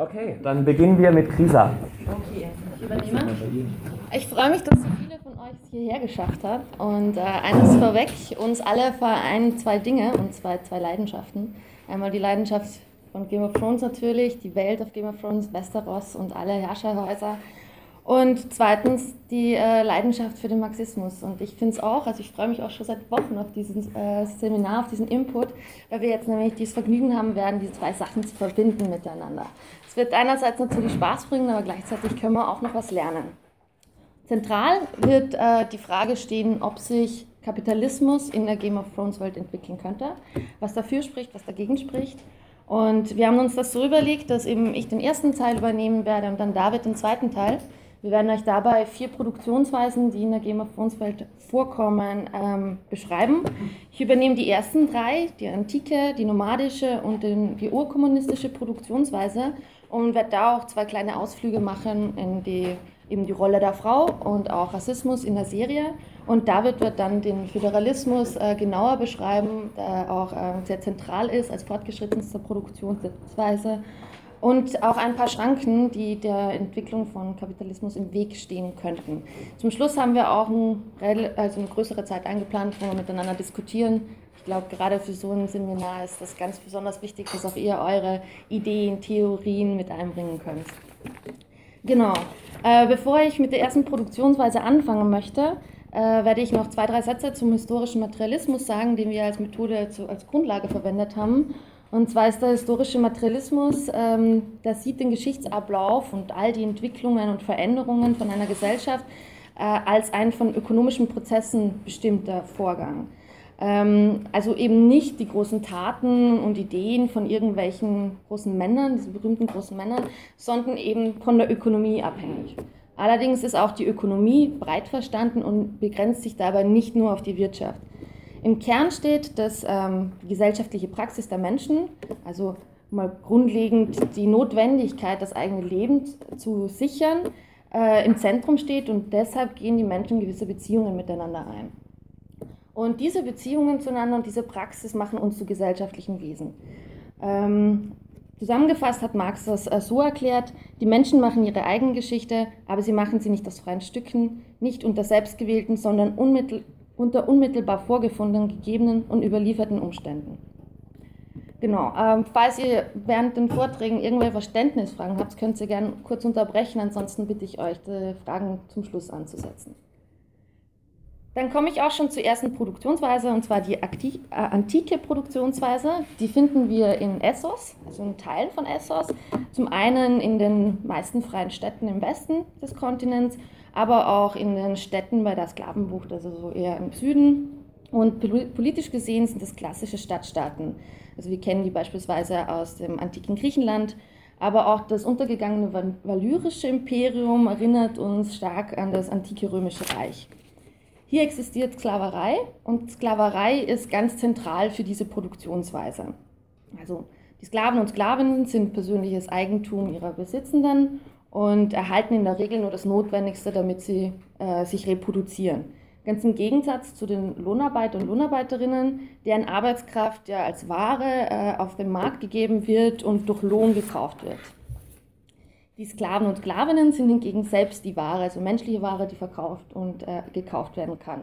Okay, dann beginnen wir mit Krisa. Okay, ich übernehme. Ich freue mich, dass so viele von euch es hierher geschafft haben. Und äh, eines vorweg, uns alle vereinen zwei Dinge, und zwar zwei Leidenschaften. Einmal die Leidenschaft von Game of Thrones natürlich, die Welt auf Game of Thrones, Westeros und alle Herrscherhäuser. Und zweitens die äh, Leidenschaft für den Marxismus. Und ich finde es auch, also ich freue mich auch schon seit Wochen auf dieses äh, Seminar, auf diesen Input, weil wir jetzt nämlich dieses Vergnügen haben werden, diese zwei Sachen zu verbinden miteinander. Es wird einerseits natürlich Spaß bringen, aber gleichzeitig können wir auch noch was lernen. Zentral wird äh, die Frage stehen, ob sich Kapitalismus in der Game of Thrones Welt entwickeln könnte, was dafür spricht, was dagegen spricht und wir haben uns das so überlegt, dass eben ich den ersten Teil übernehmen werde und dann David den zweiten Teil. Wir werden euch dabei vier Produktionsweisen, die in der Thrones Welt vorkommen, ähm, beschreiben. Ich übernehme die ersten drei, die antike, die nomadische und die urkommunistische Produktionsweise und werde da auch zwei kleine Ausflüge machen in die, eben die Rolle der Frau und auch Rassismus in der Serie. Und David wird dann den Föderalismus äh, genauer beschreiben, der auch äh, sehr zentral ist als fortgeschrittenste Produktionsweise. Und auch ein paar Schranken, die der Entwicklung von Kapitalismus im Weg stehen könnten. Zum Schluss haben wir auch ein, also eine größere Zeit eingeplant, wo wir miteinander diskutieren. Ich glaube, gerade für so ein Seminar ist das ganz besonders wichtig, dass auch ihr eure Ideen, Theorien mit einbringen könnt. Genau. Äh, bevor ich mit der ersten Produktionsweise anfangen möchte, äh, werde ich noch zwei, drei Sätze zum historischen Materialismus sagen, den wir als Methode zu, als Grundlage verwendet haben. Und zwar ist der historische Materialismus, ähm, der sieht den Geschichtsablauf und all die Entwicklungen und Veränderungen von einer Gesellschaft äh, als ein von ökonomischen Prozessen bestimmter Vorgang. Ähm, also eben nicht die großen Taten und Ideen von irgendwelchen großen Männern, diesen berühmten großen Männern, sondern eben von der Ökonomie abhängig. Allerdings ist auch die Ökonomie breit verstanden und begrenzt sich dabei nicht nur auf die Wirtschaft. Im Kern steht, dass ähm, die gesellschaftliche Praxis der Menschen, also mal grundlegend die Notwendigkeit, das eigene Leben zu sichern, äh, im Zentrum steht und deshalb gehen die Menschen gewisse Beziehungen miteinander ein. Und diese Beziehungen zueinander und diese Praxis machen uns zu gesellschaftlichen Wesen. Ähm, Zusammengefasst hat Marx das äh, so erklärt, die Menschen machen ihre eigene Geschichte, aber sie machen sie nicht aus freien Stücken, nicht unter selbstgewählten, sondern unmittel unter unmittelbar vorgefundenen, gegebenen und überlieferten Umständen. Genau, ähm, falls ihr während den Vorträgen irgendwelche Verständnisfragen habt, könnt ihr gerne kurz unterbrechen, ansonsten bitte ich euch, die Fragen zum Schluss anzusetzen. Dann komme ich auch schon zur ersten Produktionsweise, und zwar die äh, antike Produktionsweise. Die finden wir in Essos, also in Teilen von Essos. Zum einen in den meisten freien Städten im Westen des Kontinents, aber auch in den Städten bei der Sklavenbucht, also so eher im Süden. Und politisch gesehen sind das klassische Stadtstaaten. Also wir kennen die beispielsweise aus dem antiken Griechenland, aber auch das untergegangene valyrische Imperium erinnert uns stark an das antike römische Reich. Hier existiert Sklaverei und Sklaverei ist ganz zentral für diese Produktionsweise. Also die Sklaven und Sklavinnen sind persönliches Eigentum ihrer Besitzenden und erhalten in der Regel nur das Notwendigste, damit sie äh, sich reproduzieren. Ganz im Gegensatz zu den Lohnarbeiter und Lohnarbeiterinnen, deren Arbeitskraft ja als Ware äh, auf den Markt gegeben wird und durch Lohn gekauft wird. Die Sklaven und Sklavinnen sind hingegen selbst die Ware, also menschliche Ware, die verkauft und äh, gekauft werden kann.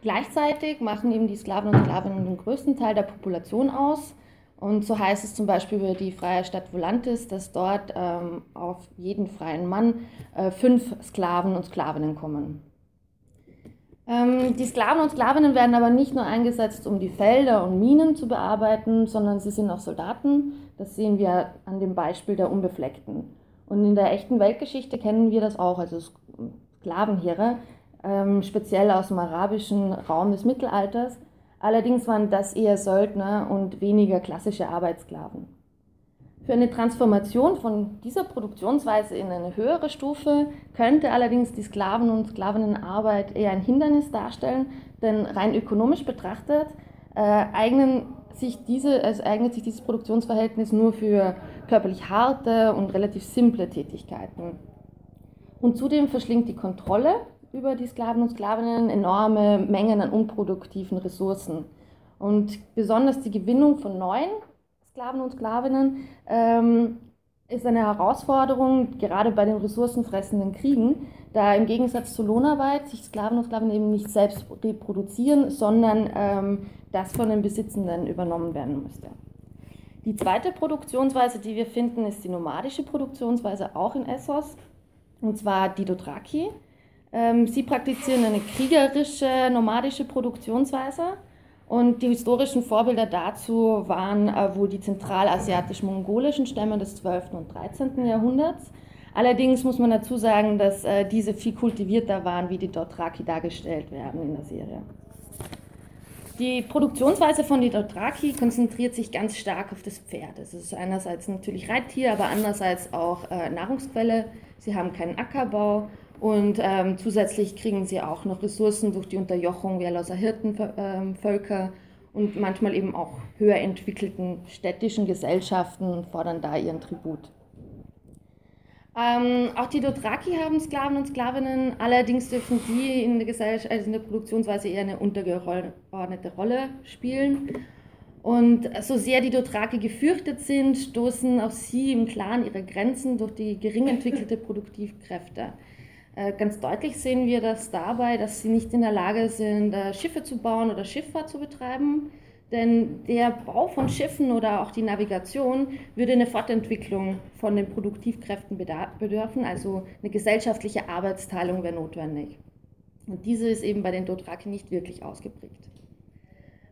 Gleichzeitig machen eben die Sklaven und Sklavinnen den größten Teil der Population aus. Und so heißt es zum Beispiel über die freie Stadt Volantis, dass dort ähm, auf jeden freien Mann äh, fünf Sklaven und Sklavinnen kommen. Ähm, die Sklaven und Sklavinnen werden aber nicht nur eingesetzt, um die Felder und Minen zu bearbeiten, sondern sie sind auch Soldaten. Das sehen wir an dem Beispiel der Unbefleckten. Und in der echten Weltgeschichte kennen wir das auch, also Sklavenheere, ähm, speziell aus dem arabischen Raum des Mittelalters. Allerdings waren das eher Söldner und weniger klassische Arbeitssklaven. Für eine Transformation von dieser Produktionsweise in eine höhere Stufe könnte allerdings die Sklaven- und Sklavinnenarbeit eher ein Hindernis darstellen, denn rein ökonomisch betrachtet äh, eignen sich diese, also eignet sich dieses Produktionsverhältnis nur für körperlich harte und relativ simple Tätigkeiten. Und zudem verschlingt die Kontrolle über die Sklaven und Sklavinnen enorme Mengen an unproduktiven Ressourcen. Und besonders die Gewinnung von neuen Sklaven und Sklavinnen ähm, ist eine Herausforderung, gerade bei den ressourcenfressenden Kriegen, da im Gegensatz zur Lohnarbeit sich Sklaven und Sklaven eben nicht selbst reproduzieren, sondern ähm, das von den Besitzenden übernommen werden müsste. Die zweite Produktionsweise, die wir finden, ist die nomadische Produktionsweise, auch in Essos, und zwar die. Ähm, sie praktizieren eine kriegerische, nomadische Produktionsweise und die historischen Vorbilder dazu waren äh, wohl die zentralasiatisch-mongolischen Stämme des 12. und 13. Jahrhunderts. Allerdings muss man dazu sagen, dass äh, diese viel kultivierter waren, wie die Dothraki dargestellt werden in der Serie. Die Produktionsweise von Dothraki konzentriert sich ganz stark auf das Pferd. Es ist einerseits natürlich Reittier, aber andererseits auch äh, Nahrungsquelle. Sie haben keinen Ackerbau und ähm, zusätzlich kriegen sie auch noch Ressourcen durch die Unterjochung wehrloser Hirtenvölker ähm, und manchmal eben auch höher entwickelten städtischen Gesellschaften und fordern da ihren Tribut. Ähm, auch die Dothraki haben Sklaven und Sklavinnen, allerdings dürfen die in der, Gesellschaft, also in der Produktionsweise eher eine untergeordnete Rolle spielen. Und so sehr die Dothraki gefürchtet sind, stoßen auch sie im Clan ihre Grenzen durch die gering entwickelte Produktivkräfte. Äh, ganz deutlich sehen wir das dabei, dass sie nicht in der Lage sind, äh, Schiffe zu bauen oder Schifffahrt zu betreiben. Denn der Bau von Schiffen oder auch die Navigation würde eine Fortentwicklung von den Produktivkräften bedürfen, also eine gesellschaftliche Arbeitsteilung wäre notwendig. Und diese ist eben bei den Dothraki nicht wirklich ausgeprägt.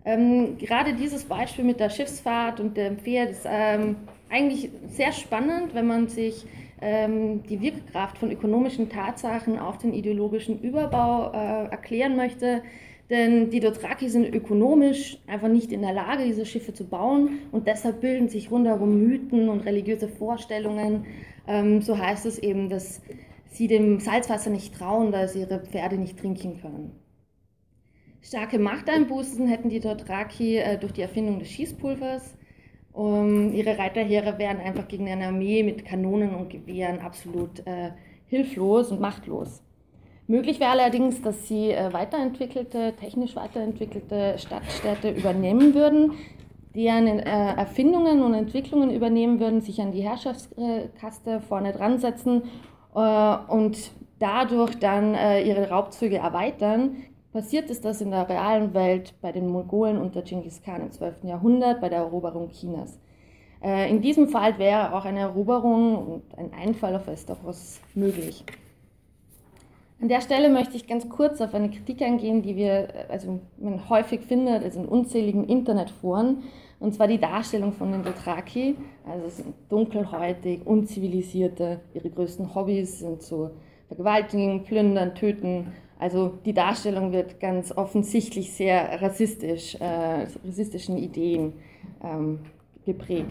Ähm, gerade dieses Beispiel mit der Schiffsfahrt und dem Pferd ist ähm, eigentlich sehr spannend, wenn man sich die Wirkkraft von ökonomischen Tatsachen auf den ideologischen Überbau äh, erklären möchte. Denn die Dothraki sind ökonomisch einfach nicht in der Lage, diese Schiffe zu bauen und deshalb bilden sich rundherum Mythen und religiöse Vorstellungen. Ähm, so heißt es eben, dass sie dem Salzwasser nicht trauen, da sie ihre Pferde nicht trinken können. Starke Machteinbußen hätten die Dothraki äh, durch die Erfindung des Schießpulvers. Um, ihre Reiterheere wären einfach gegen eine Armee mit Kanonen und Gewehren absolut äh, hilflos und machtlos. Möglich wäre allerdings, dass sie äh, weiterentwickelte, technisch weiterentwickelte Stadtstädte übernehmen würden, deren äh, Erfindungen und Entwicklungen übernehmen würden, sich an die Herrschaftskaste vorne dran setzen äh, und dadurch dann äh, ihre Raubzüge erweitern, Passiert ist das in der realen Welt bei den Mongolen unter Genghis Khan im 12. Jahrhundert bei der Eroberung Chinas. Äh, in diesem Fall wäre auch eine Eroberung und ein Einfall auf Westeros möglich. An der Stelle möchte ich ganz kurz auf eine Kritik eingehen, die wir, also man häufig findet, also in unzähligen Internetforen, und zwar die Darstellung von den Dothraki. Also sind dunkelhäutig, unzivilisierte, ihre größten Hobbys sind so vergewaltigen, plündern, töten also die Darstellung wird ganz offensichtlich sehr rassistisch, äh, rassistischen Ideen ähm, geprägt.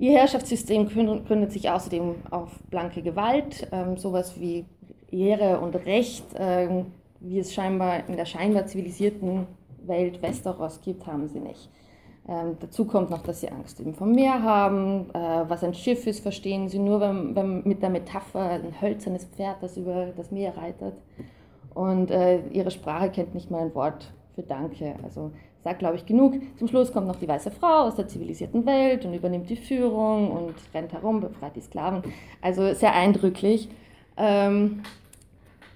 Ihr Herrschaftssystem gründet sich außerdem auf blanke Gewalt, ähm, sowas wie Ehre und Recht, äh, wie es scheinbar in der scheinbar zivilisierten Welt Westeros gibt, haben sie nicht. Ähm, dazu kommt noch, dass sie Angst eben vom Meer haben. Äh, was ein Schiff ist, verstehen sie nur wenn, wenn mit der Metapher ein hölzernes Pferd, das über das Meer reitet. Und äh, ihre Sprache kennt nicht mal ein Wort für Danke. Also sagt, glaube ich, genug. Zum Schluss kommt noch die weiße Frau aus der zivilisierten Welt und übernimmt die Führung und rennt herum, befreit die Sklaven. Also sehr eindrücklich. Ähm,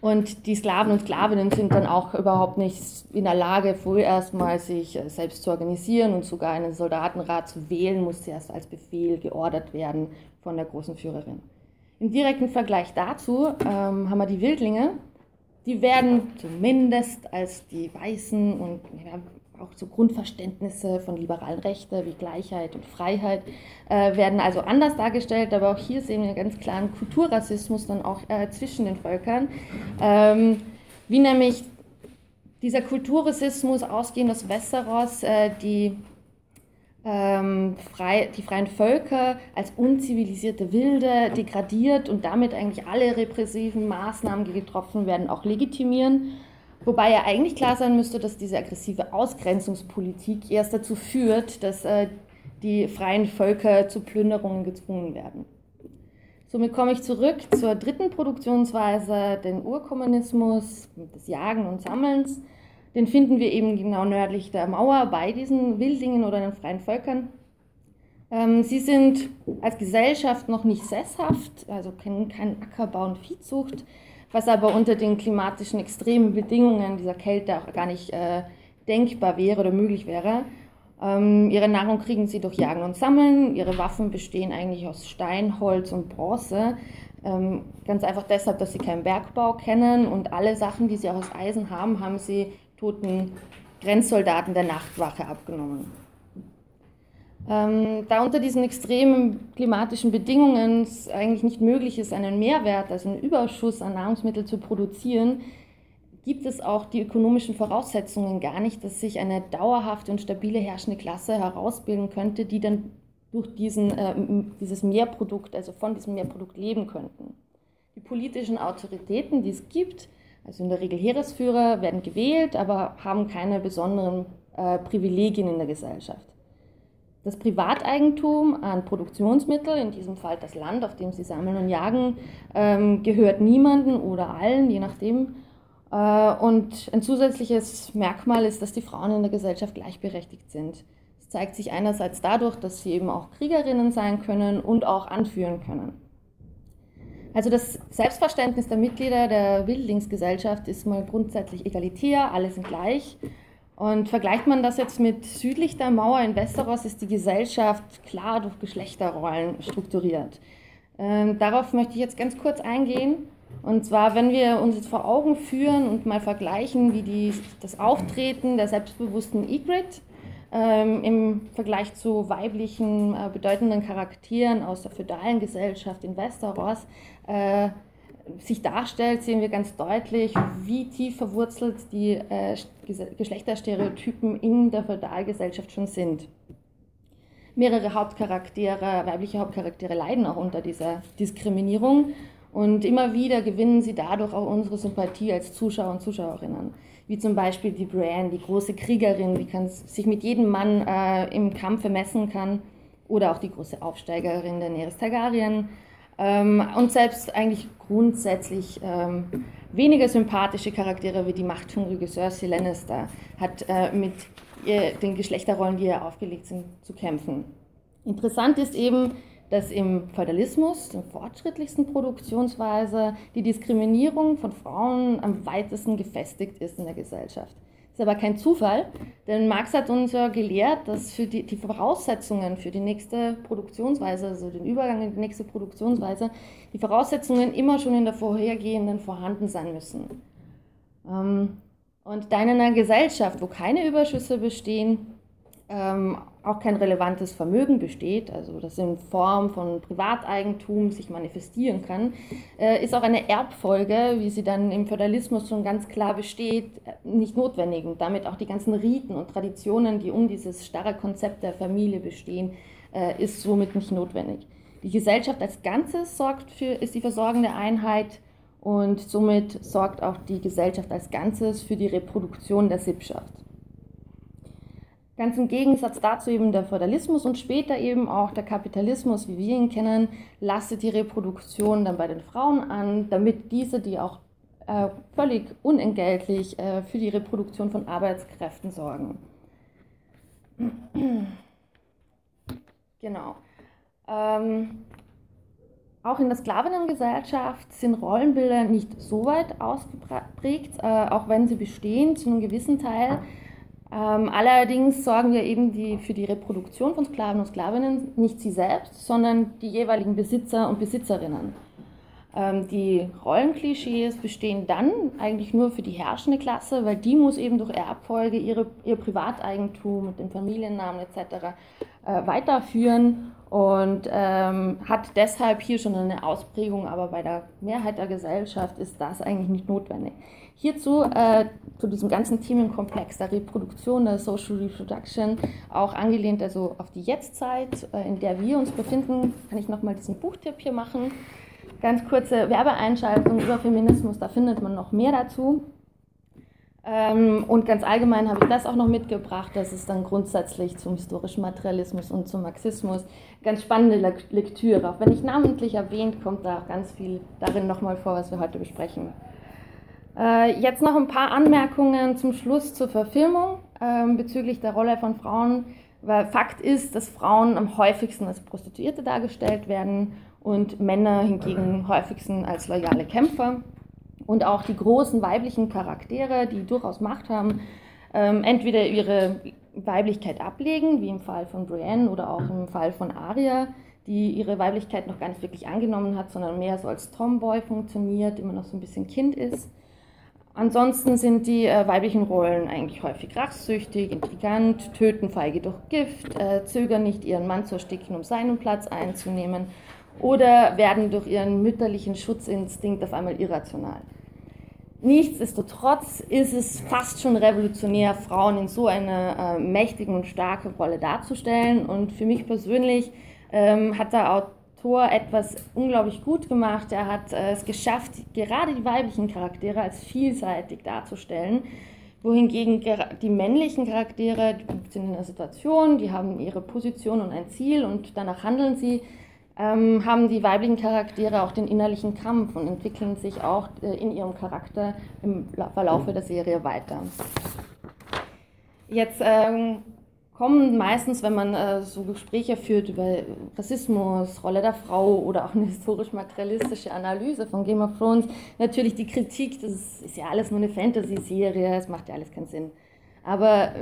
und die Sklaven und Sklavinnen sind dann auch überhaupt nicht in der Lage, vorerst mal sich äh, selbst zu organisieren und sogar einen Soldatenrat zu wählen, muss erst als Befehl geordert werden von der großen Führerin. Im direkten Vergleich dazu ähm, haben wir die Wildlinge, die werden zumindest als die Weißen und ja, auch so Grundverständnisse von liberalen Rechten wie Gleichheit und Freiheit äh, werden also anders dargestellt, aber auch hier sehen wir ganz klaren Kulturrassismus dann auch äh, zwischen den Völkern, ähm, wie nämlich dieser Kulturrassismus ausgehend aus Westeros äh, die ähm, frei, die freien Völker als unzivilisierte Wilde degradiert und damit eigentlich alle repressiven Maßnahmen, die getroffen werden, auch legitimieren. Wobei ja eigentlich klar sein müsste, dass diese aggressive Ausgrenzungspolitik erst dazu führt, dass äh, die freien Völker zu Plünderungen gezwungen werden. Somit komme ich zurück zur dritten Produktionsweise, den Urkommunismus, des Jagen und Sammelns. Den finden wir eben genau nördlich der Mauer bei diesen Wildlingen oder den freien Völkern. Ähm, sie sind als Gesellschaft noch nicht sesshaft, also kennen keinen Ackerbau und Viehzucht, was aber unter den klimatischen extremen Bedingungen dieser Kälte auch gar nicht äh, denkbar wäre oder möglich wäre. Ähm, ihre Nahrung kriegen sie durch Jagen und Sammeln. Ihre Waffen bestehen eigentlich aus Stein, Holz und Bronze. Ähm, ganz einfach deshalb, dass sie keinen Bergbau kennen und alle Sachen, die sie auch aus Eisen haben, haben sie toten Grenzsoldaten der Nachtwache abgenommen. Ähm, da unter diesen extremen klimatischen Bedingungen es eigentlich nicht möglich ist, einen Mehrwert, also einen Überschuss an Nahrungsmitteln zu produzieren, gibt es auch die ökonomischen Voraussetzungen gar nicht, dass sich eine dauerhafte und stabile herrschende Klasse herausbilden könnte, die dann durch diesen, äh, dieses Mehrprodukt, also von diesem Mehrprodukt leben könnten. Die politischen Autoritäten, die es gibt, also in der Regel Heeresführer, werden gewählt, aber haben keine besonderen äh, Privilegien in der Gesellschaft. Das Privateigentum an Produktionsmitteln, in diesem Fall das Land, auf dem sie sammeln und jagen, ähm, gehört niemandem oder allen, je nachdem. Äh, und ein zusätzliches Merkmal ist, dass die Frauen in der Gesellschaft gleichberechtigt sind. Das zeigt sich einerseits dadurch, dass sie eben auch Kriegerinnen sein können und auch anführen können. Also das Selbstverständnis der Mitglieder der Wildlingsgesellschaft ist mal grundsätzlich egalitär, alle sind gleich. Und vergleicht man das jetzt mit südlich der Mauer in Westeros, ist die Gesellschaft klar durch Geschlechterrollen strukturiert. Ähm, darauf möchte ich jetzt ganz kurz eingehen. Und zwar, wenn wir uns jetzt vor Augen führen und mal vergleichen, wie die, das Auftreten der selbstbewussten Ygritte ähm, im Vergleich zu weiblichen äh, bedeutenden Charakteren aus der feudalen Gesellschaft in Westeros äh, sich darstellt, sehen wir ganz deutlich, wie tief verwurzelt die äh, Geschlechterstereotypen in der Feudalgesellschaft schon sind. Mehrere Hauptcharaktere, weibliche Hauptcharaktere leiden auch unter dieser Diskriminierung und immer wieder gewinnen sie dadurch auch unsere Sympathie als Zuschauer und Zuschauerinnen. Wie zum Beispiel die Bran, die große Kriegerin, die kann, sich mit jedem Mann äh, im Kampfe messen kann. Oder auch die große Aufsteigerin der Neres Targaryen, ähm, und selbst eigentlich grundsätzlich ähm, weniger sympathische Charaktere wie die machthungrige Cersei Lannister hat äh, mit ihr, den Geschlechterrollen, die ihr aufgelegt sind, zu kämpfen. Interessant ist eben, dass im Feudalismus, der fortschrittlichsten Produktionsweise, die Diskriminierung von Frauen am weitesten gefestigt ist in der Gesellschaft ist aber kein Zufall, denn Marx hat uns ja gelehrt, dass für die, die Voraussetzungen für die nächste Produktionsweise, also den Übergang in die nächste Produktionsweise, die Voraussetzungen immer schon in der vorhergehenden vorhanden sein müssen. Ähm, und da in einer Gesellschaft, wo keine Überschüsse bestehen, ähm, auch kein relevantes Vermögen besteht, also das in Form von Privateigentum sich manifestieren kann, äh, ist auch eine Erbfolge, wie sie dann im Föderalismus schon ganz klar besteht, nicht notwendig und damit auch die ganzen Riten und Traditionen, die um dieses starre Konzept der Familie bestehen, äh, ist somit nicht notwendig. Die Gesellschaft als Ganzes sorgt für, ist die versorgende Einheit und somit sorgt auch die Gesellschaft als Ganzes für die Reproduktion der Sippschaft. Ganz im Gegensatz dazu eben der Feudalismus und später eben auch der Kapitalismus, wie wir ihn kennen, lastet die Reproduktion dann bei den Frauen an, damit diese, die auch äh, völlig unentgeltlich äh, für die Reproduktion von Arbeitskräften sorgen. genau. Ähm, auch in der Sklavinnengesellschaft sind Rollenbilder nicht so weit ausgeprägt, äh, auch wenn sie bestehen zu einem gewissen Teil. Ähm, allerdings sorgen wir eben die, für die Reproduktion von Sklaven und Sklavinnen nicht sie selbst, sondern die jeweiligen Besitzer und Besitzerinnen. Ähm, die Rollenklischees bestehen dann eigentlich nur für die herrschende Klasse, weil die muss eben durch Erbfolge ihre, ihr Privateigentum mit dem Familiennamen etc. Äh, weiterführen und ähm, hat deshalb hier schon eine Ausprägung, aber bei der Mehrheit der Gesellschaft ist das eigentlich nicht notwendig. Hierzu, äh, zu diesem ganzen Themenkomplex der Reproduktion, der Social Reproduction, auch angelehnt also auf die Jetztzeit, äh, in der wir uns befinden, kann ich nochmal diesen Buchtipp hier machen. Ganz kurze Werbeeinschaltung über Feminismus, da findet man noch mehr dazu. Ähm, und ganz allgemein habe ich das auch noch mitgebracht, das ist dann grundsätzlich zum historischen Materialismus und zum Marxismus ganz spannende Lektüre. Auch wenn nicht namentlich erwähnt, kommt da ganz viel darin nochmal vor, was wir heute besprechen. Äh, jetzt noch ein paar Anmerkungen zum Schluss zur Verfilmung äh, bezüglich der Rolle von Frauen. Weil Fakt ist, dass Frauen am häufigsten als Prostituierte dargestellt werden und Männer hingegen häufigsten als loyale Kämpfer. Und auch die großen weiblichen Charaktere, die durchaus Macht haben, ähm, entweder ihre Weiblichkeit ablegen, wie im Fall von Brienne oder auch im Fall von Arya, die ihre Weiblichkeit noch gar nicht wirklich angenommen hat, sondern mehr so als Tomboy funktioniert, immer noch so ein bisschen Kind ist. Ansonsten sind die äh, weiblichen Rollen eigentlich häufig rachsüchtig, intrigant, töten feige durch Gift, äh, zögern nicht ihren Mann zu ersticken, um seinen Platz einzunehmen oder werden durch ihren mütterlichen Schutzinstinkt auf einmal irrational. Nichtsdestotrotz ist es fast schon revolutionär, Frauen in so einer äh, mächtigen und starken Rolle darzustellen. Und für mich persönlich ähm, hat der Autor etwas unglaublich gut gemacht. Er hat äh, es geschafft, gerade die weiblichen Charaktere als vielseitig darzustellen, wohingegen die männlichen Charaktere sind in einer Situation, die haben ihre Position und ein Ziel und danach handeln sie ähm, haben die weiblichen Charaktere auch den innerlichen Kampf und entwickeln sich auch äh, in ihrem Charakter im Verlauf der Serie weiter. Jetzt ähm, kommen meistens, wenn man äh, so Gespräche führt über Rassismus, Rolle der Frau oder auch eine historisch-materialistische Analyse von Game of Thrones, natürlich die Kritik, das ist ja alles nur eine Fantasy-Serie, es macht ja alles keinen Sinn. Aber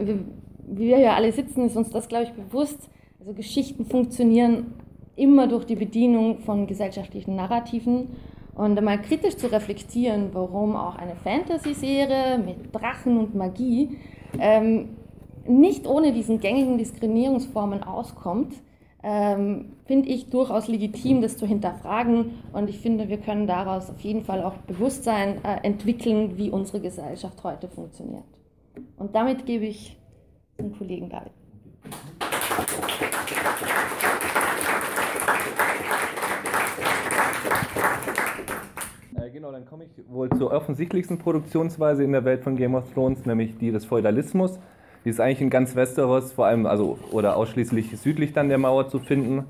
wie wir hier alle sitzen, ist uns das, glaube ich, bewusst. Also Geschichten funktionieren immer durch die Bedienung von gesellschaftlichen Narrativen und einmal kritisch zu reflektieren, warum auch eine Fantasy-Serie mit Drachen und Magie ähm, nicht ohne diesen gängigen Diskriminierungsformen auskommt, ähm, finde ich durchaus legitim, das zu hinterfragen. Und ich finde, wir können daraus auf jeden Fall auch Bewusstsein äh, entwickeln, wie unsere Gesellschaft heute funktioniert. Und damit gebe ich den Kollegen David. Genau, dann komme ich wohl zur offensichtlichsten Produktionsweise in der Welt von Game of Thrones, nämlich die des Feudalismus. Die ist eigentlich in ganz Westeros, vor allem also oder ausschließlich südlich dann der Mauer zu finden.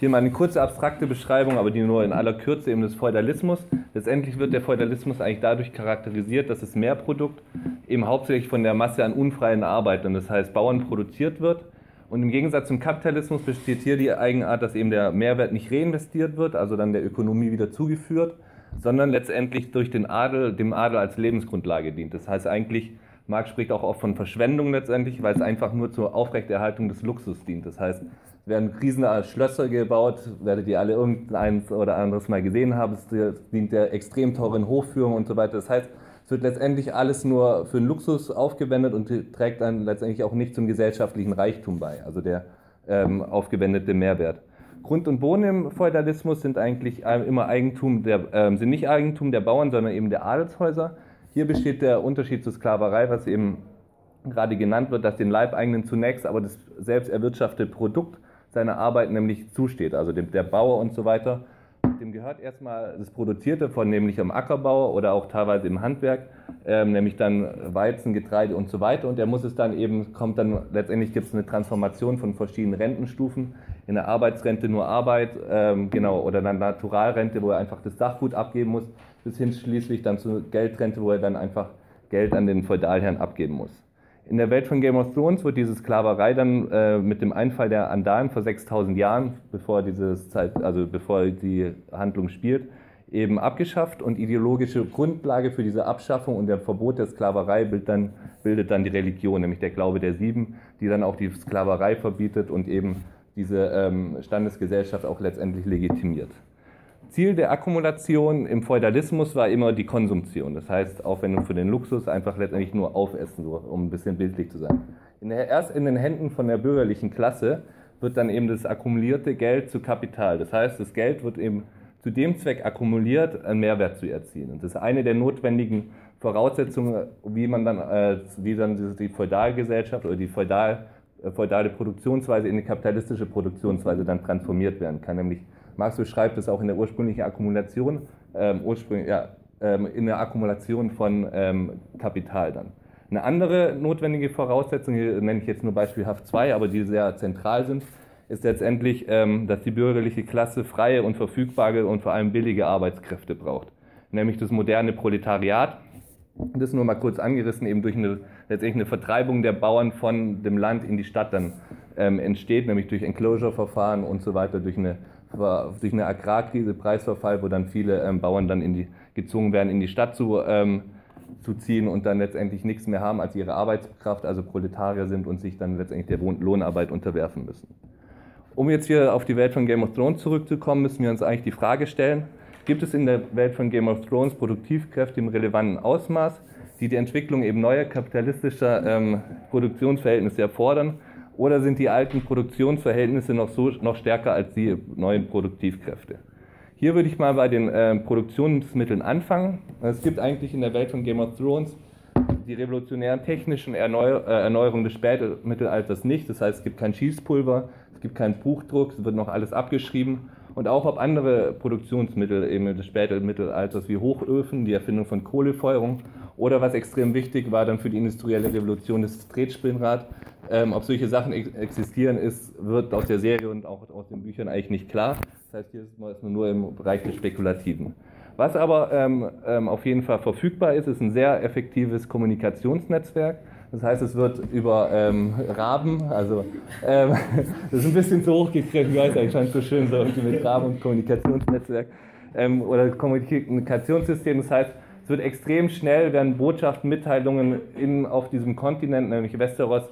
Hier mal eine kurze abstrakte Beschreibung, aber die nur in aller Kürze eben des Feudalismus. Letztendlich wird der Feudalismus eigentlich dadurch charakterisiert, dass das Mehrprodukt eben hauptsächlich von der Masse an unfreien Arbeitern, das heißt Bauern, produziert wird. Und im Gegensatz zum Kapitalismus besteht hier die Eigenart, dass eben der Mehrwert nicht reinvestiert wird, also dann der Ökonomie wieder zugeführt, sondern letztendlich durch den Adel, dem Adel als Lebensgrundlage dient. Das heißt eigentlich, Marx spricht auch oft von Verschwendung letztendlich, weil es einfach nur zur Aufrechterhaltung des Luxus dient. Das heißt, werden riesen Schlösser gebaut, werdet ihr alle irgendeins oder anderes mal gesehen haben, es dient der extrem teuren Hochführung und so weiter. Das heißt, es wird letztendlich alles nur für den Luxus aufgewendet und trägt dann letztendlich auch nicht zum gesellschaftlichen Reichtum bei, also der ähm, aufgewendete Mehrwert. Grund und Boden im Feudalismus sind eigentlich immer Eigentum der, äh, sind nicht Eigentum der Bauern, sondern eben der Adelshäuser. Hier besteht der Unterschied zur Sklaverei, was eben gerade genannt wird, dass den Leibeigenen zunächst aber das selbst erwirtschaftete Produkt seiner Arbeit nämlich zusteht, also dem, der Bauer und so weiter. Gehört erstmal das Produzierte von nämlich am Ackerbau oder auch teilweise im Handwerk, ähm, nämlich dann Weizen, Getreide und so weiter. Und er muss es dann eben, kommt dann, letztendlich gibt es eine Transformation von verschiedenen Rentenstufen, in der Arbeitsrente nur Arbeit, ähm, genau, oder dann Naturalrente, wo er einfach das Sachgut abgeben muss, bis hin schließlich dann zur Geldrente, wo er dann einfach Geld an den Feudalherrn abgeben muss. In der Welt von Game of Thrones wird diese Sklaverei dann äh, mit dem Einfall der Andalen vor 6000 Jahren, bevor, dieses Zeit, also bevor die Handlung spielt, eben abgeschafft und ideologische Grundlage für diese Abschaffung und der Verbot der Sklaverei bildet dann, bildet dann die Religion, nämlich der Glaube der Sieben, die dann auch die Sklaverei verbietet und eben diese ähm, Standesgesellschaft auch letztendlich legitimiert. Ziel der Akkumulation im Feudalismus war immer die Konsumtion, das heißt Aufwendung für den Luxus, einfach letztendlich nur aufessen, so, um ein bisschen bildlich zu sein. In der, erst in den Händen von der bürgerlichen Klasse wird dann eben das akkumulierte Geld zu Kapital. Das heißt, das Geld wird eben zu dem Zweck akkumuliert, einen Mehrwert zu erzielen. Und das ist eine der notwendigen Voraussetzungen, wie man dann, äh, wie dann die Feudalgesellschaft oder die Feudal äh, feudale Produktionsweise in eine kapitalistische Produktionsweise dann transformiert werden kann. Nämlich Marx beschreibt es auch in der ursprünglichen Akkumulation, ähm, ursprünglich, ja, ähm, in der Akkumulation von ähm, Kapital dann. Eine andere notwendige Voraussetzung, hier nenne ich jetzt nur beispielhaft zwei, aber die sehr zentral sind, ist letztendlich, ähm, dass die bürgerliche Klasse freie und verfügbare und vor allem billige Arbeitskräfte braucht. Nämlich das moderne Proletariat, das nur mal kurz angerissen, eben durch eine, letztendlich eine Vertreibung der Bauern von dem Land in die Stadt dann ähm, entsteht, nämlich durch Enclosure-Verfahren und so weiter, durch eine, durch eine Agrarkrise, Preisverfall, wo dann viele ähm, Bauern dann in die, gezwungen werden, in die Stadt zu, ähm, zu ziehen und dann letztendlich nichts mehr haben als ihre Arbeitskraft, also Proletarier sind und sich dann letztendlich der Lohnarbeit unterwerfen müssen. Um jetzt hier auf die Welt von Game of Thrones zurückzukommen, müssen wir uns eigentlich die Frage stellen, gibt es in der Welt von Game of Thrones Produktivkräfte im relevanten Ausmaß, die die Entwicklung eben neuer kapitalistischer ähm, Produktionsverhältnisse erfordern oder sind die alten Produktionsverhältnisse noch, so, noch stärker als die neuen Produktivkräfte? Hier würde ich mal bei den äh, Produktionsmitteln anfangen. Es gibt eigentlich in der Welt von Game of Thrones die revolutionären technischen Erneu äh, Erneuerungen des Spätmittelalters nicht. Das heißt, es gibt kein Schießpulver, es gibt keinen Buchdruck, es wird noch alles abgeschrieben. Und auch ob andere Produktionsmittel eben des Spätmittelalters wie Hochöfen, die Erfindung von Kohlefeuerung oder was extrem wichtig war dann für die industrielle Revolution, das Tretspinnrad. Ähm, ob solche Sachen ex existieren, ist, wird aus der Serie und auch aus den Büchern eigentlich nicht klar. Das heißt, hier ist es nur im Bereich des Spekulativen. Was aber ähm, ähm, auf jeden Fall verfügbar ist, ist ein sehr effektives Kommunikationsnetzwerk. Das heißt, es wird über ähm, Raben, also ähm, das ist ein bisschen zu hoch gegriffen, ich weiß, ich es so schön so mit Raben und Kommunikationsnetzwerk ähm, oder Kommunikationssystem. Das heißt, es wird extrem schnell, werden Botschaften, Mitteilungen in, auf diesem Kontinent, nämlich Westeros,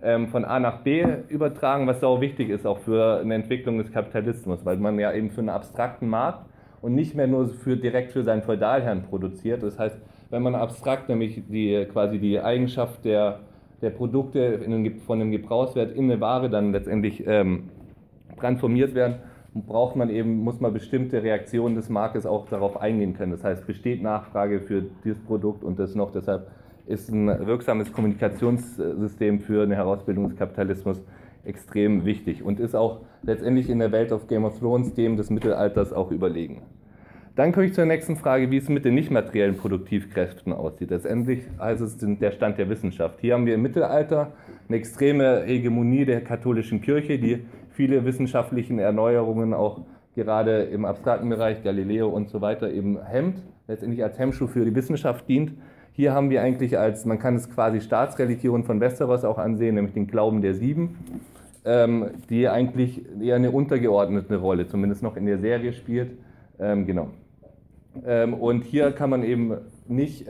von A nach B übertragen, was auch wichtig ist, auch für eine Entwicklung des Kapitalismus, weil man ja eben für einen abstrakten Markt und nicht mehr nur für, direkt für seinen Feudalherrn produziert. Das heißt, wenn man abstrakt nämlich die, quasi die Eigenschaft der, der Produkte in, von dem Gebrauchswert in eine Ware dann letztendlich ähm, transformiert werden, braucht man eben, muss man bestimmte Reaktionen des Marktes auch darauf eingehen können. Das heißt, besteht Nachfrage für dieses Produkt und das noch. Deshalb ist ein wirksames Kommunikationssystem für eine Herausbildung des Kapitalismus extrem wichtig und ist auch letztendlich in der Welt of Game of Thrones dem des Mittelalters auch überlegen. Dann komme ich zur nächsten Frage, wie es mit den nicht materiellen Produktivkräften aussieht. Letztendlich heißt es der Stand der Wissenschaft. Hier haben wir im Mittelalter eine extreme Hegemonie der katholischen Kirche, die viele wissenschaftlichen Erneuerungen auch gerade im abstrakten Bereich, Galileo und so weiter, eben hemmt, letztendlich als Hemmschuh für die Wissenschaft dient. Hier haben wir eigentlich als, man kann es quasi Staatsreligion von Westeros auch ansehen, nämlich den Glauben der Sieben, ähm, die eigentlich eher eine untergeordnete Rolle, zumindest noch in der Serie spielt. Ähm, genau. Ähm, und hier kann man eben nicht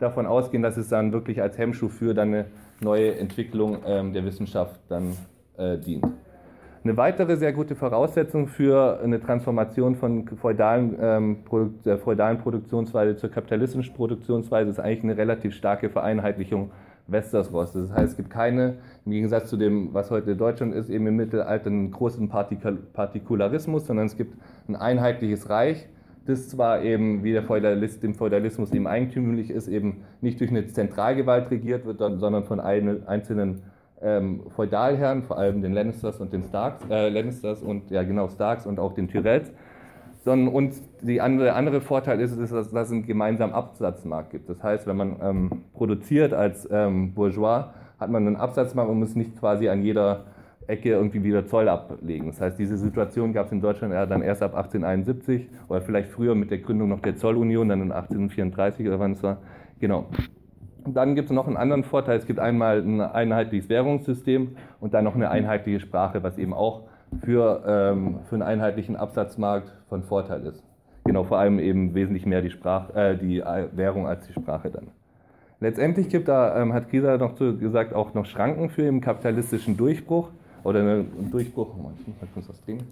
davon ausgehen, dass es dann wirklich als Hemmschuh für dann eine neue Entwicklung der Wissenschaft dann äh, dient. Eine weitere sehr gute Voraussetzung für eine Transformation von feudalen, ähm, Produkt, der feudalen Produktionsweise zur kapitalistischen Produktionsweise ist eigentlich eine relativ starke Vereinheitlichung Westeros. Das heißt, es gibt keine, im Gegensatz zu dem, was heute Deutschland ist, eben im Mittelalter einen großen Partikularismus, sondern es gibt ein einheitliches Reich, das zwar eben, wie der Feudalist, dem Feudalismus eben eigentümlich ist, eben nicht durch eine Zentralgewalt regiert wird, sondern von einzelnen ähm, Feudalherren, vor allem den Lannisters und den Starks, äh, Lannisters und ja genau Starks und auch den Tyrells. Sondern und die andere, andere Vorteil ist, ist, dass, dass es einen gemeinsamen Absatzmarkt gibt. Das heißt, wenn man ähm, produziert als ähm, Bourgeois, hat man einen Absatzmarkt und muss nicht quasi an jeder Ecke irgendwie wieder Zoll ablegen. Das heißt, diese Situation gab es in Deutschland dann erst ab 1871 oder vielleicht früher mit der Gründung noch der Zollunion, dann in 1834 oder wann es war. Genau. Dann gibt es noch einen anderen Vorteil. Es gibt einmal ein einheitliches Währungssystem und dann noch eine einheitliche Sprache, was eben auch für, ähm, für einen einheitlichen Absatzmarkt von Vorteil ist. Genau, vor allem eben wesentlich mehr die, Sprach, äh, die Währung als die Sprache dann. Letztendlich gibt da, ähm, hat Kieser noch so gesagt, auch noch Schranken für den kapitalistischen Durchbruch oder einen Durchbruch, ich muss das drehen,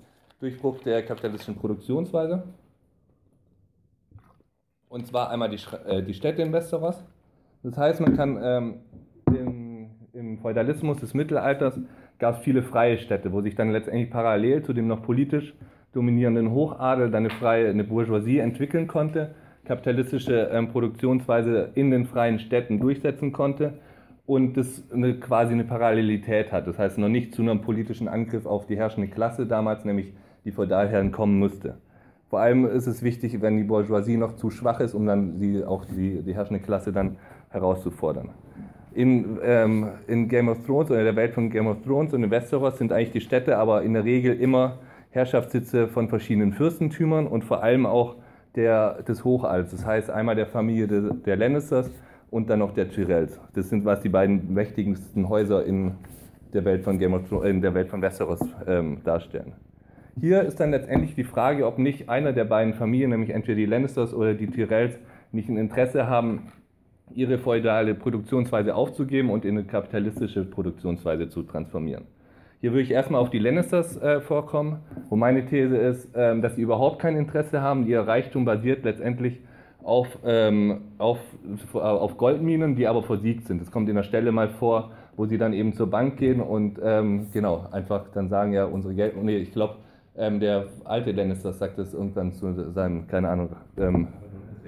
Durchbruch der kapitalistischen Produktionsweise. Und zwar einmal die, äh, die Städte in Westeros das heißt, man kann ähm, im, im, Feudalismus des Mittelalters gab es viele freie Städte, wo sich dann letztendlich parallel zu dem noch politisch dominierenden Hochadel dann eine freie eine Bourgeoisie entwickeln konnte, kapitalistische ähm, Produktionsweise in den freien Städten durchsetzen konnte und das eine, quasi eine Parallelität hat. Das heißt, noch nicht zu einem politischen Angriff auf die herrschende Klasse damals, nämlich die Feudalherren, kommen musste. Vor allem ist es wichtig, wenn die Bourgeoisie noch zu schwach ist, um dann die, auch die, die herrschende Klasse dann herauszufordern. In, ähm, in Game of Thrones oder der Welt von Game of Thrones und in Westeros sind eigentlich die Städte aber in der Regel immer Herrschaftssitze von verschiedenen Fürstentümern und vor allem auch der, des Hochadels. Das heißt einmal der Familie de, der Lannisters und dann noch der Tyrells. Das sind was die beiden mächtigsten Häuser in, der Welt von Game of Thrones, in der Welt von Westeros ähm, darstellen. Hier ist dann letztendlich die Frage, ob nicht einer der beiden Familien, nämlich entweder die Lannisters oder die Tyrells, nicht ein Interesse haben, ihre feudale Produktionsweise aufzugeben und in eine kapitalistische Produktionsweise zu transformieren. Hier würde ich erstmal auf die Lannisters äh, vorkommen, wo meine These ist, ähm, dass sie überhaupt kein Interesse haben. Ihr Reichtum basiert letztendlich auf, ähm, auf, auf Goldminen, die aber versiegt sind. Das kommt in der Stelle mal vor, wo sie dann eben zur Bank gehen und ähm, genau einfach dann sagen, ja, unsere Geld, nee, ich glaube, ähm, der alte Lannister sagt das irgendwann zu seinem, keine Ahnung, ähm,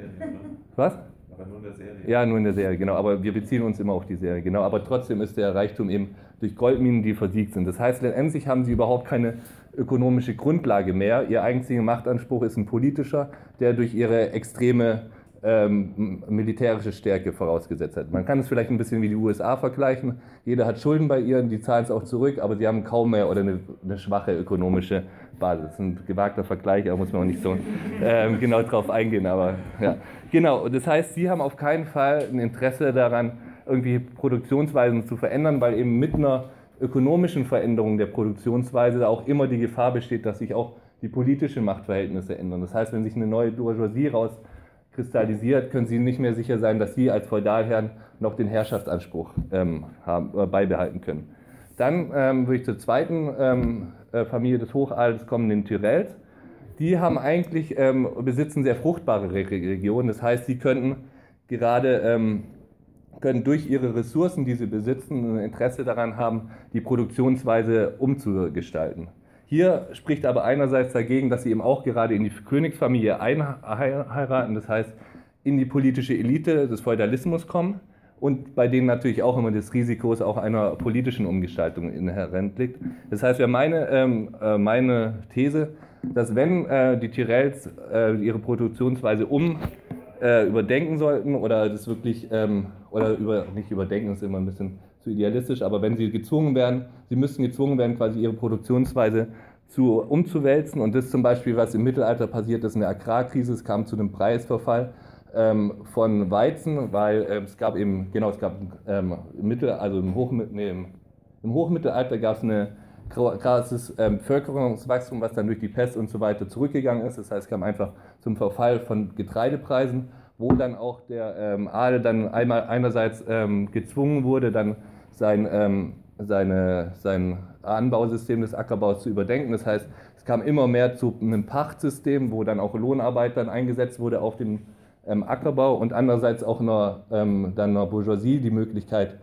was? Aber nur in der Serie. Ja, nur in der Serie, genau. Aber wir beziehen uns immer auf die Serie, genau. Aber trotzdem ist der Reichtum eben durch Goldminen, die versiegt sind. Das heißt, letztendlich haben sie überhaupt keine ökonomische Grundlage mehr. Ihr einziger Machtanspruch ist ein politischer, der durch ihre extreme ähm, militärische Stärke vorausgesetzt hat. Man kann es vielleicht ein bisschen wie die USA vergleichen. Jeder hat Schulden bei ihr, die zahlen es auch zurück, aber sie haben kaum mehr oder eine, eine schwache ökonomische Basis. Das ist ein gewagter Vergleich, da muss man auch nicht so ähm, genau drauf eingehen. Aber ja, genau. Das heißt, sie haben auf keinen Fall ein Interesse daran, irgendwie Produktionsweisen zu verändern, weil eben mit einer ökonomischen Veränderung der Produktionsweise auch immer die Gefahr besteht, dass sich auch die politischen Machtverhältnisse ändern. Das heißt, wenn sich eine neue Bourgeoisie rauskristallisiert, können Sie nicht mehr sicher sein, dass Sie als Feudalherren noch den Herrschaftsanspruch ähm, haben, äh, beibehalten können. Dann ähm, würde ich zur zweiten ähm, äh, Familie des Hochadels kommen, den Tyrells. Die haben eigentlich, ähm, besitzen sehr fruchtbare Regionen. Das heißt, sie könnten gerade ähm, können durch ihre Ressourcen, die sie besitzen, ein Interesse daran haben, die Produktionsweise umzugestalten. Hier spricht aber einerseits dagegen, dass sie eben auch gerade in die Königsfamilie einheiraten, das heißt in die politische Elite des Feudalismus kommen und bei denen natürlich auch immer das Risiko auch einer politischen Umgestaltung inhärent liegt. Das heißt, meine, ähm, äh, meine These, dass wenn äh, die Tyrells äh, ihre Produktionsweise um äh, überdenken sollten oder das wirklich, ähm, oder über, nicht überdenken ist immer ein bisschen zu idealistisch, aber wenn sie gezwungen werden, sie müssten gezwungen werden, quasi ihre Produktionsweise zu, umzuwälzen und das zum Beispiel, was im Mittelalter passiert ist, eine Agrarkrise, es kam zu einem Preisverfall ähm, von Weizen, weil äh, es gab eben, genau, es gab ähm, im Mittel, also im, Hochmittel, nee, im, im Hochmittelalter gab es eine krasses ähm, Bevölkerungswachstum, was dann durch die Pest und so weiter zurückgegangen ist. Das heißt, es kam einfach zum Verfall von Getreidepreisen, wo dann auch der ähm, Adel dann einmal einerseits ähm, gezwungen wurde, dann sein, ähm, seine, sein Anbausystem des Ackerbaus zu überdenken. Das heißt, es kam immer mehr zu einem Pachtsystem, wo dann auch Lohnarbeit dann eingesetzt wurde auf den ähm, Ackerbau und andererseits auch einer, ähm, dann einer Bourgeoisie die Möglichkeit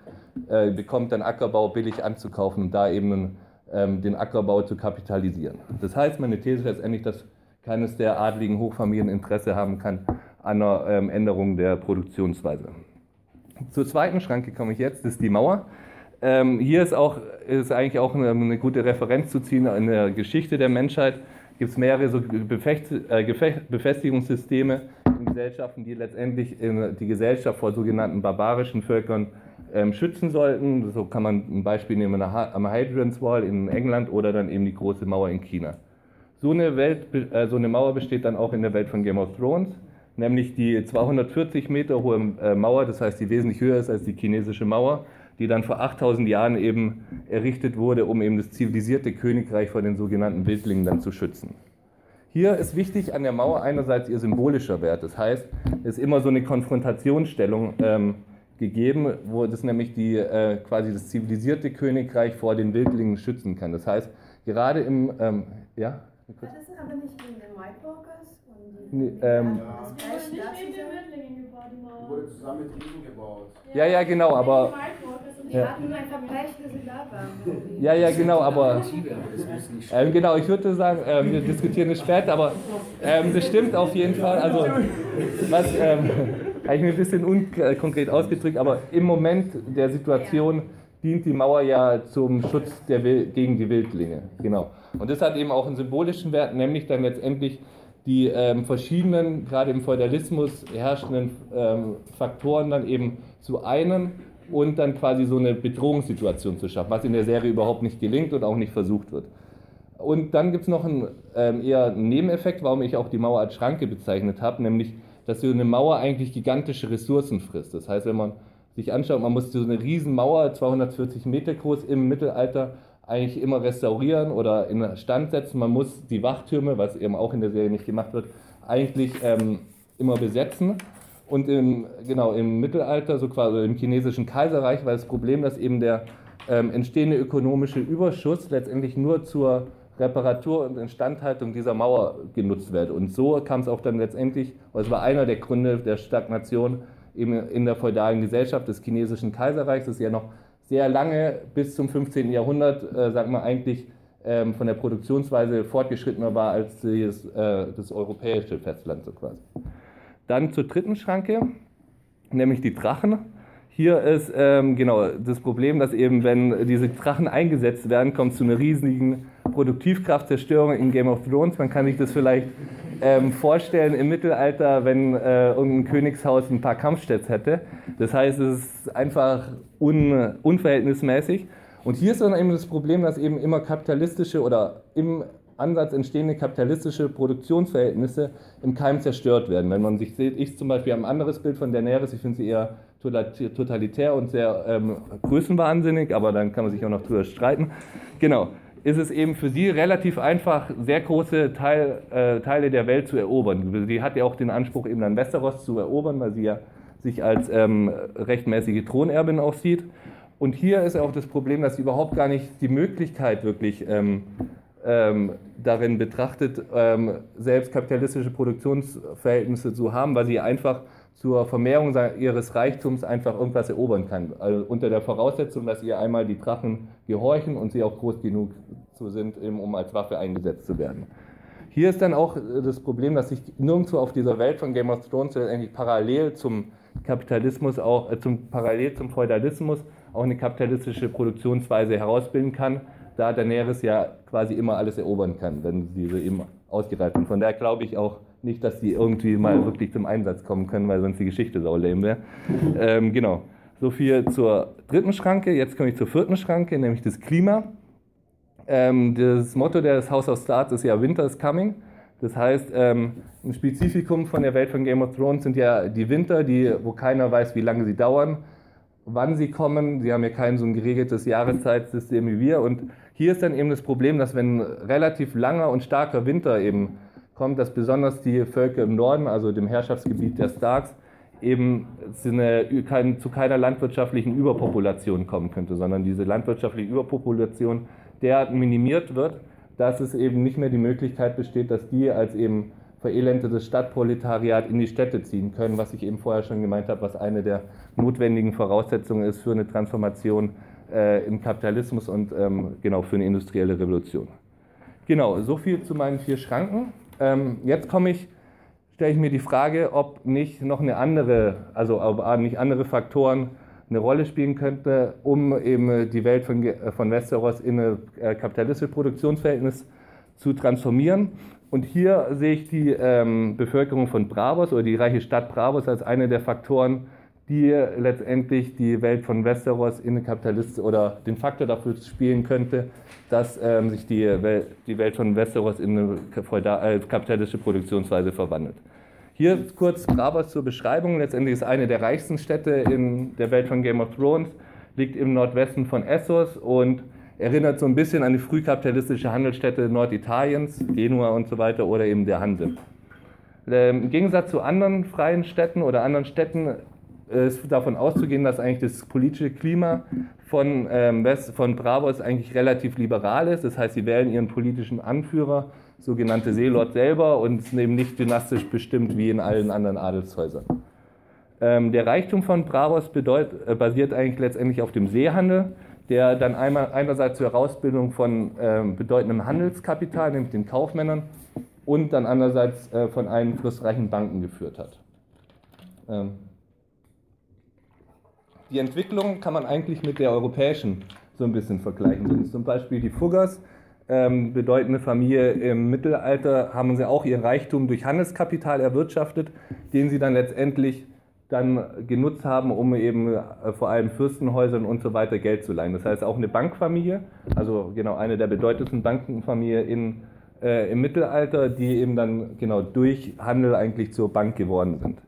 äh, bekommt, dann Ackerbau billig anzukaufen und da eben ähm, den Ackerbau zu kapitalisieren. Das heißt, meine These ist letztendlich, dass keines der adligen Hochfamilien Interesse haben kann an einer ähm, Änderung der Produktionsweise. Zur zweiten Schranke komme ich jetzt, das ist die Mauer. Ähm, hier ist, auch, ist eigentlich auch eine, eine, gute Referenz zu ziehen in der Geschichte der Menschheit. Gibt es mehrere so äh, Befestigungssysteme in Gesellschaften, die letztendlich die Gesellschaft vor sogenannten barbarischen Völkern ähm, schützen sollten. So kann man ein Beispiel nehmen am Hadrian's Wall in England oder dann eben die große Mauer in China. So eine, Welt, äh, so eine Mauer besteht dann auch in der Welt von Game of Thrones, nämlich die 240 Meter hohe äh, Mauer, das heißt, die wesentlich höher ist als die chinesische Mauer, die dann vor 8000 Jahren eben errichtet wurde, um eben das zivilisierte Königreich vor den sogenannten Wildlingen dann zu schützen. Hier ist wichtig an der Mauer einerseits ihr symbolischer Wert. Das heißt, es ist immer so eine Konfrontationsstellung ähm, gegeben, wo das nämlich die, äh, quasi das zivilisierte Königreich vor den Wildlingen schützen kann. Das heißt, gerade im, ähm, ja? Das ist aber nicht in den White Walkers nee, ähm, ja. das gleiche nicht mit den Wildlingen gebaut, die Mauer. wurde zusammen mit Riesen gebaut. Ja, ja, genau, aber... Ja. Ja, ja, genau, aber ähm, genau, ich würde sagen, ähm, wir diskutieren es später, aber ähm, das stimmt auf jeden Fall. Also was, ähm, habe ich mir ein bisschen unkonkret ausgedrückt, aber im Moment der Situation dient die Mauer ja zum Schutz der, gegen die Wildlinge. Genau. Und das hat eben auch einen symbolischen Wert, nämlich dann letztendlich die ähm, verschiedenen, gerade im Feudalismus herrschenden ähm, Faktoren dann eben zu einen und dann quasi so eine Bedrohungssituation zu schaffen, was in der Serie überhaupt nicht gelingt und auch nicht versucht wird. Und dann gibt es noch einen ähm, eher Nebeneffekt, warum ich auch die Mauer als Schranke bezeichnet habe, nämlich dass so eine Mauer eigentlich gigantische Ressourcen frisst. Das heißt, wenn man sich anschaut, man muss so eine Riesenmauer, 240 Meter groß im Mittelalter, eigentlich immer restaurieren oder in Stand setzen. Man muss die Wachtürme, was eben auch in der Serie nicht gemacht wird, eigentlich ähm, immer besetzen. Und im, genau, im Mittelalter, so quasi im chinesischen Kaiserreich, war das Problem, dass eben der ähm, entstehende ökonomische Überschuss letztendlich nur zur Reparatur und Instandhaltung dieser Mauer genutzt wird. Und so kam es auch dann letztendlich, es war einer der Gründe der Stagnation eben in der feudalen Gesellschaft des chinesischen Kaiserreichs, das ja noch sehr lange bis zum 15. Jahrhundert, äh, sagen wir eigentlich, ähm, von der Produktionsweise fortgeschrittener war als das, äh, das europäische Festland so quasi. Dann zur dritten Schranke, nämlich die Drachen. Hier ist ähm, genau das Problem, dass eben, wenn diese Drachen eingesetzt werden, kommt es zu einer riesigen Produktivkraftzerstörung in Game of Thrones. Man kann sich das vielleicht ähm, vorstellen im Mittelalter, wenn äh, irgendein Königshaus ein paar Kampfstädte hätte. Das heißt, es ist einfach un, unverhältnismäßig. Und hier ist dann eben das Problem, dass eben immer kapitalistische oder im Ansatz entstehende kapitalistische Produktionsverhältnisse im Keim zerstört werden. Wenn man sich sieht, ich zum Beispiel habe ein anderes Bild von Daenerys, ich finde sie eher totalitär und sehr ähm, größenwahnsinnig, aber dann kann man sich auch noch drüber streiten. Genau ist es eben für sie relativ einfach, sehr große Teil, äh, Teile der Welt zu erobern. Sie hat ja auch den Anspruch, eben dann Westeros zu erobern, weil sie ja sich als ähm, rechtmäßige Thronerbin auch sieht. Und hier ist auch das Problem, dass sie überhaupt gar nicht die Möglichkeit wirklich ähm, ähm, darin betrachtet, ähm, selbst kapitalistische Produktionsverhältnisse zu haben, weil sie einfach zur Vermehrung ihres Reichtums einfach irgendwas erobern kann. Also unter der Voraussetzung, dass ihr einmal die Drachen gehorchen und sie auch groß genug sind, um als Waffe eingesetzt zu werden. Hier ist dann auch das Problem, dass sich nirgendwo auf dieser Welt von Game of Thrones eigentlich parallel zum Kapitalismus auch äh, zum parallel zum Feudalismus auch eine kapitalistische Produktionsweise herausbilden kann, da Daenerys ja quasi immer alles erobern kann, wenn diese eben ausgereift sind. Von daher glaube ich auch, nicht, dass die irgendwie mal wirklich zum Einsatz kommen können, weil sonst die Geschichte saulame wäre. Ähm, genau. So viel zur dritten Schranke. Jetzt komme ich zur vierten Schranke, nämlich das Klima. Ähm, das Motto des House of Stars ist ja Winter is coming. Das heißt, ähm, ein Spezifikum von der Welt von Game of Thrones sind ja die Winter, die, wo keiner weiß, wie lange sie dauern, wann sie kommen. Sie haben ja kein so ein geregeltes Jahreszeitsystem wie wir. Und hier ist dann eben das Problem, dass wenn relativ langer und starker Winter eben kommt, dass besonders die Völker im Norden, also dem Herrschaftsgebiet der Starks, eben zu keiner landwirtschaftlichen Überpopulation kommen könnte, sondern diese landwirtschaftliche Überpopulation derart minimiert wird, dass es eben nicht mehr die Möglichkeit besteht, dass die als eben verelendetes Stadtproletariat in die Städte ziehen können, was ich eben vorher schon gemeint habe, was eine der notwendigen Voraussetzungen ist für eine Transformation äh, im Kapitalismus und ähm, genau für eine industrielle Revolution. Genau, so viel zu meinen vier Schranken. Ähm, jetzt komme ich, stelle ich mir die Frage, ob nicht noch eine andere, also ob nicht andere Faktoren eine Rolle spielen könnte, um eben die Welt von, von Westeros in ein äh, kapitalistisches Produktionsverhältnis zu transformieren. Und hier sehe ich die ähm, Bevölkerung von Bravos oder die reiche Stadt Bravos als eine der Faktoren, die letztendlich die Welt von Westeros in eine Kapitalist oder den Faktor dafür spielen könnte, dass ähm, sich die Welt, die Welt von Westeros in eine äh, kapitalistische Produktionsweise verwandelt. Hier kurz Bravos zur Beschreibung. Letztendlich ist eine der reichsten Städte in der Welt von Game of Thrones, liegt im Nordwesten von Essos und erinnert so ein bisschen an die frühkapitalistische Handelsstätte Norditaliens, Genua und so weiter oder eben der Handel. Ähm, Im Gegensatz zu anderen freien Städten oder anderen Städten ist davon auszugehen, dass eigentlich das politische Klima von, ähm, West, von Bravos eigentlich relativ liberal ist. Das heißt, sie wählen ihren politischen Anführer, sogenannte Seelord selber, und sind eben nicht dynastisch bestimmt wie in allen anderen Adelshäusern. Ähm, der Reichtum von Bravos bedeut, äh, basiert eigentlich letztendlich auf dem Seehandel, der dann einmal, einerseits zur Herausbildung von ähm, bedeutendem Handelskapital, nämlich den Kaufmännern, und dann andererseits äh, von einflussreichen Banken geführt hat. Ähm, die Entwicklung kann man eigentlich mit der europäischen so ein bisschen vergleichen. Zum Beispiel die Fuggers, ähm, bedeutende Familie im Mittelalter, haben sie auch ihren Reichtum durch Handelskapital erwirtschaftet, den sie dann letztendlich dann genutzt haben, um eben äh, vor allem Fürstenhäusern und so weiter Geld zu leihen. Das heißt auch eine Bankfamilie, also genau eine der bedeutendsten Bankenfamilien in, äh, im Mittelalter, die eben dann genau durch Handel eigentlich zur Bank geworden sind.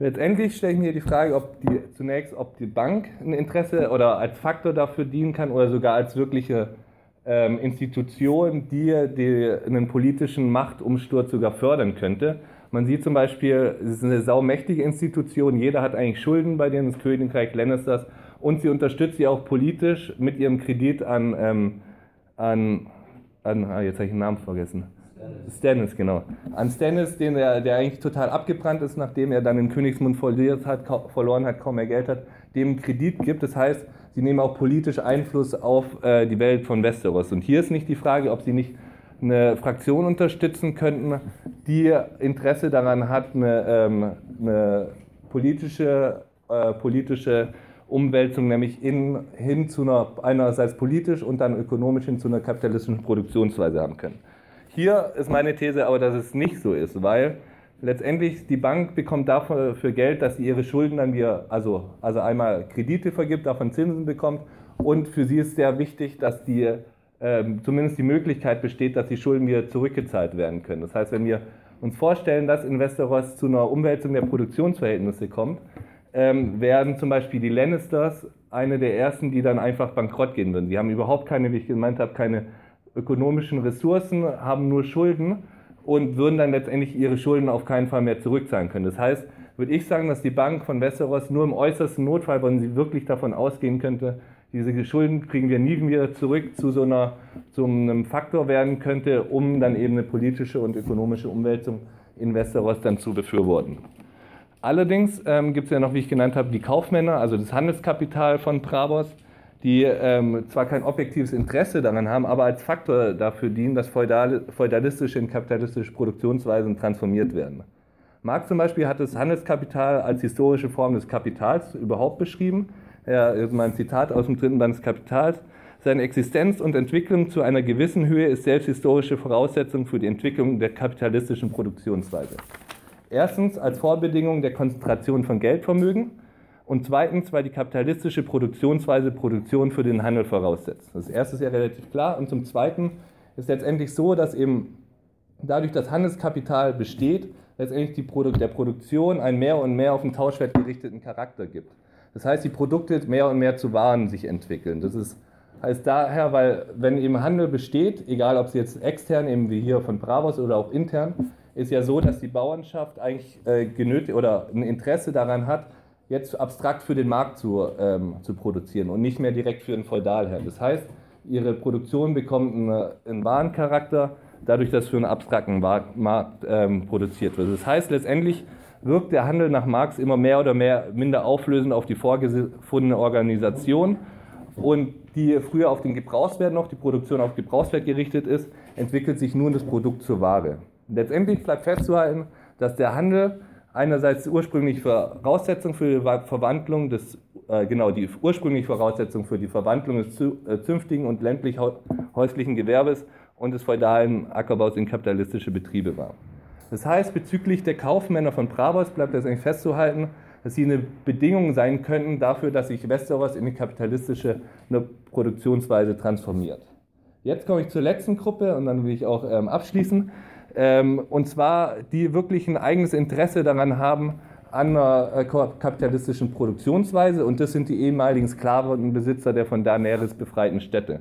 Letztendlich stelle ich mir die Frage, ob die zunächst, ob die Bank ein Interesse oder als Faktor dafür dienen kann oder sogar als wirkliche ähm, Institution, die, die einen politischen Machtumsturz sogar fördern könnte. Man sieht zum Beispiel, es ist eine saumächtige Institution, jeder hat eigentlich Schulden bei denen, das Königreich Lannisters, und sie unterstützt sie auch politisch mit ihrem Kredit an, ähm, an, an ah, jetzt habe ich den Namen vergessen. Stannis, genau. An Stannis, den der, der eigentlich total abgebrannt ist, nachdem er dann den Königsmund verliert hat, verloren hat, kaum mehr Geld hat, dem Kredit gibt. Das heißt, sie nehmen auch politisch Einfluss auf äh, die Welt von Westeros. Und hier ist nicht die Frage, ob sie nicht eine Fraktion unterstützen könnten, die Interesse daran hat, eine, ähm, eine politische, äh, politische Umwälzung, nämlich in, hin zu einer einerseits politisch und dann ökonomisch hin zu einer kapitalistischen Produktionsweise haben können. Hier ist meine These aber, dass es nicht so ist, weil letztendlich die Bank bekommt dafür für Geld, dass sie ihre Schulden dann wieder, also, also einmal Kredite vergibt, davon Zinsen bekommt und für sie ist sehr wichtig, dass die ähm, zumindest die Möglichkeit besteht, dass die Schulden wieder zurückgezahlt werden können. Das heißt, wenn wir uns vorstellen, dass in Westeros zu einer Umwälzung der Produktionsverhältnisse kommt, ähm, werden zum Beispiel die Lannisters eine der ersten, die dann einfach bankrott gehen würden. Sie haben überhaupt keine, wie ich gemeint habe, keine ökonomischen Ressourcen, haben nur Schulden und würden dann letztendlich ihre Schulden auf keinen Fall mehr zurückzahlen können. Das heißt, würde ich sagen, dass die Bank von Westeros nur im äußersten Notfall, wenn sie wirklich davon ausgehen könnte, diese Schulden kriegen wir nie wieder zurück, zu so einer, zu einem Faktor werden könnte, um dann eben eine politische und ökonomische Umwälzung in Westeros dann zu befürworten. Allerdings ähm, gibt es ja noch, wie ich genannt habe, die Kaufmänner, also das Handelskapital von Bravos, die ähm, zwar kein objektives Interesse daran haben, aber als Faktor dafür dienen, dass feudal, feudalistische in kapitalistische Produktionsweisen transformiert werden. Marx zum Beispiel hat das Handelskapital als historische Form des Kapitals überhaupt beschrieben. Ja, mal ein Zitat aus dem dritten Band des Kapitals. Seine Existenz und Entwicklung zu einer gewissen Höhe ist selbst historische Voraussetzung für die Entwicklung der kapitalistischen Produktionsweise. Erstens als Vorbedingung der Konzentration von Geldvermögen und zweitens, weil die kapitalistische Produktionsweise Produktion für den Handel voraussetzt. Das erste ist ja relativ klar. Und zum Zweiten ist letztendlich so, dass eben dadurch das Handelskapital besteht, letztendlich die Produ der Produktion einen mehr und mehr auf den Tauschwert gerichteten Charakter gibt. Das heißt, die Produkte mehr und mehr zu Waren sich entwickeln. Das ist, heißt daher, weil wenn eben Handel besteht, egal ob es jetzt extern, eben wie hier von Bravos oder auch intern, ist ja so, dass die Bauernschaft eigentlich äh, genötigt oder ein Interesse daran hat, jetzt abstrakt für den Markt zu, ähm, zu produzieren und nicht mehr direkt für den Feudalherrn. Das heißt, ihre Produktion bekommt einen, einen Warencharakter, dadurch, dass für einen abstrakten Markt ähm, produziert wird. Das heißt, letztendlich wirkt der Handel nach Marx immer mehr oder mehr minder auflösend auf die vorgefundene Organisation und die früher auf den Gebrauchswert noch, die Produktion auf Gebrauchswert gerichtet ist, entwickelt sich nun das Produkt zur Ware. Letztendlich bleibt festzuhalten, dass der Handel einerseits die ursprüngliche Voraussetzung für die Verwandlung des, äh, genau, die ursprüngliche Voraussetzung für die Verwandlung des äh, zünftigen und ländlich häuslichen Gewerbes und des feudalen Ackerbaus in kapitalistische Betriebe war. Das heißt, bezüglich der Kaufmänner von Bravos bleibt das eigentlich festzuhalten, dass sie eine Bedingung sein könnten dafür, dass sich Westeros in die kapitalistische Produktionsweise transformiert. Jetzt komme ich zur letzten Gruppe und dann will ich auch ähm, abschließen. Ähm, und zwar, die wirklich ein eigenes Interesse daran haben, an einer äh, kapitalistischen Produktionsweise. Und das sind die ehemaligen Sklavenbesitzer der von Daenerys befreiten Städte.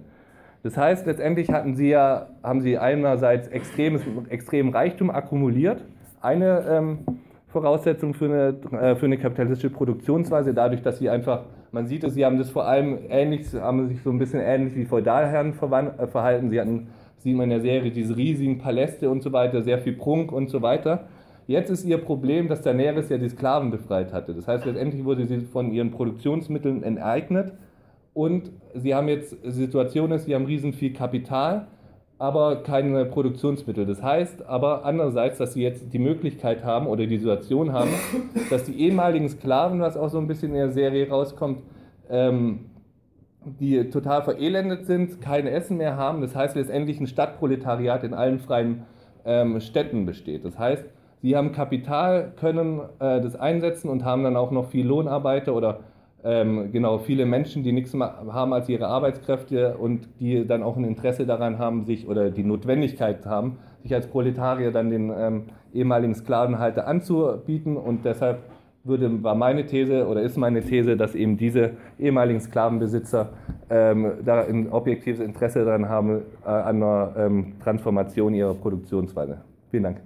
Das heißt, letztendlich hatten sie ja, haben sie einerseits extremes, extremen Reichtum akkumuliert, eine ähm, Voraussetzung für eine, äh, für eine kapitalistische Produktionsweise, dadurch, dass sie einfach, man sieht es, sie haben das vor allem ähnlich, haben sich so ein bisschen ähnlich wie Feudalherren äh, verhalten, sie hatten sieht man in der Serie diese riesigen Paläste und so weiter, sehr viel Prunk und so weiter. Jetzt ist ihr Problem, dass Daenerys ja die Sklaven befreit hatte. Das heißt, letztendlich wurde sie von ihren Produktionsmitteln enteignet und sie haben jetzt, die Situation ist, sie haben riesen viel Kapital, aber keine Produktionsmittel. Das heißt aber andererseits, dass sie jetzt die Möglichkeit haben oder die Situation haben, dass die ehemaligen Sklaven, was auch so ein bisschen in der Serie rauskommt, ähm, die total verelendet sind, kein Essen mehr haben. Das heißt letztendlich ein Stadtproletariat in allen freien ähm, Städten besteht. Das heißt, sie haben Kapital, können äh, das einsetzen und haben dann auch noch viel Lohnarbeiter oder ähm, genau viele Menschen, die nichts mehr haben als ihre Arbeitskräfte und die dann auch ein Interesse daran haben, sich oder die Notwendigkeit haben, sich als Proletarier dann den ähm, ehemaligen Sklavenhalter anzubieten und deshalb würde, war meine These oder ist meine These, dass eben diese ehemaligen Sklavenbesitzer ähm, da ein objektives Interesse daran haben, äh, an einer ähm, Transformation ihrer Produktionsweise. Vielen Dank.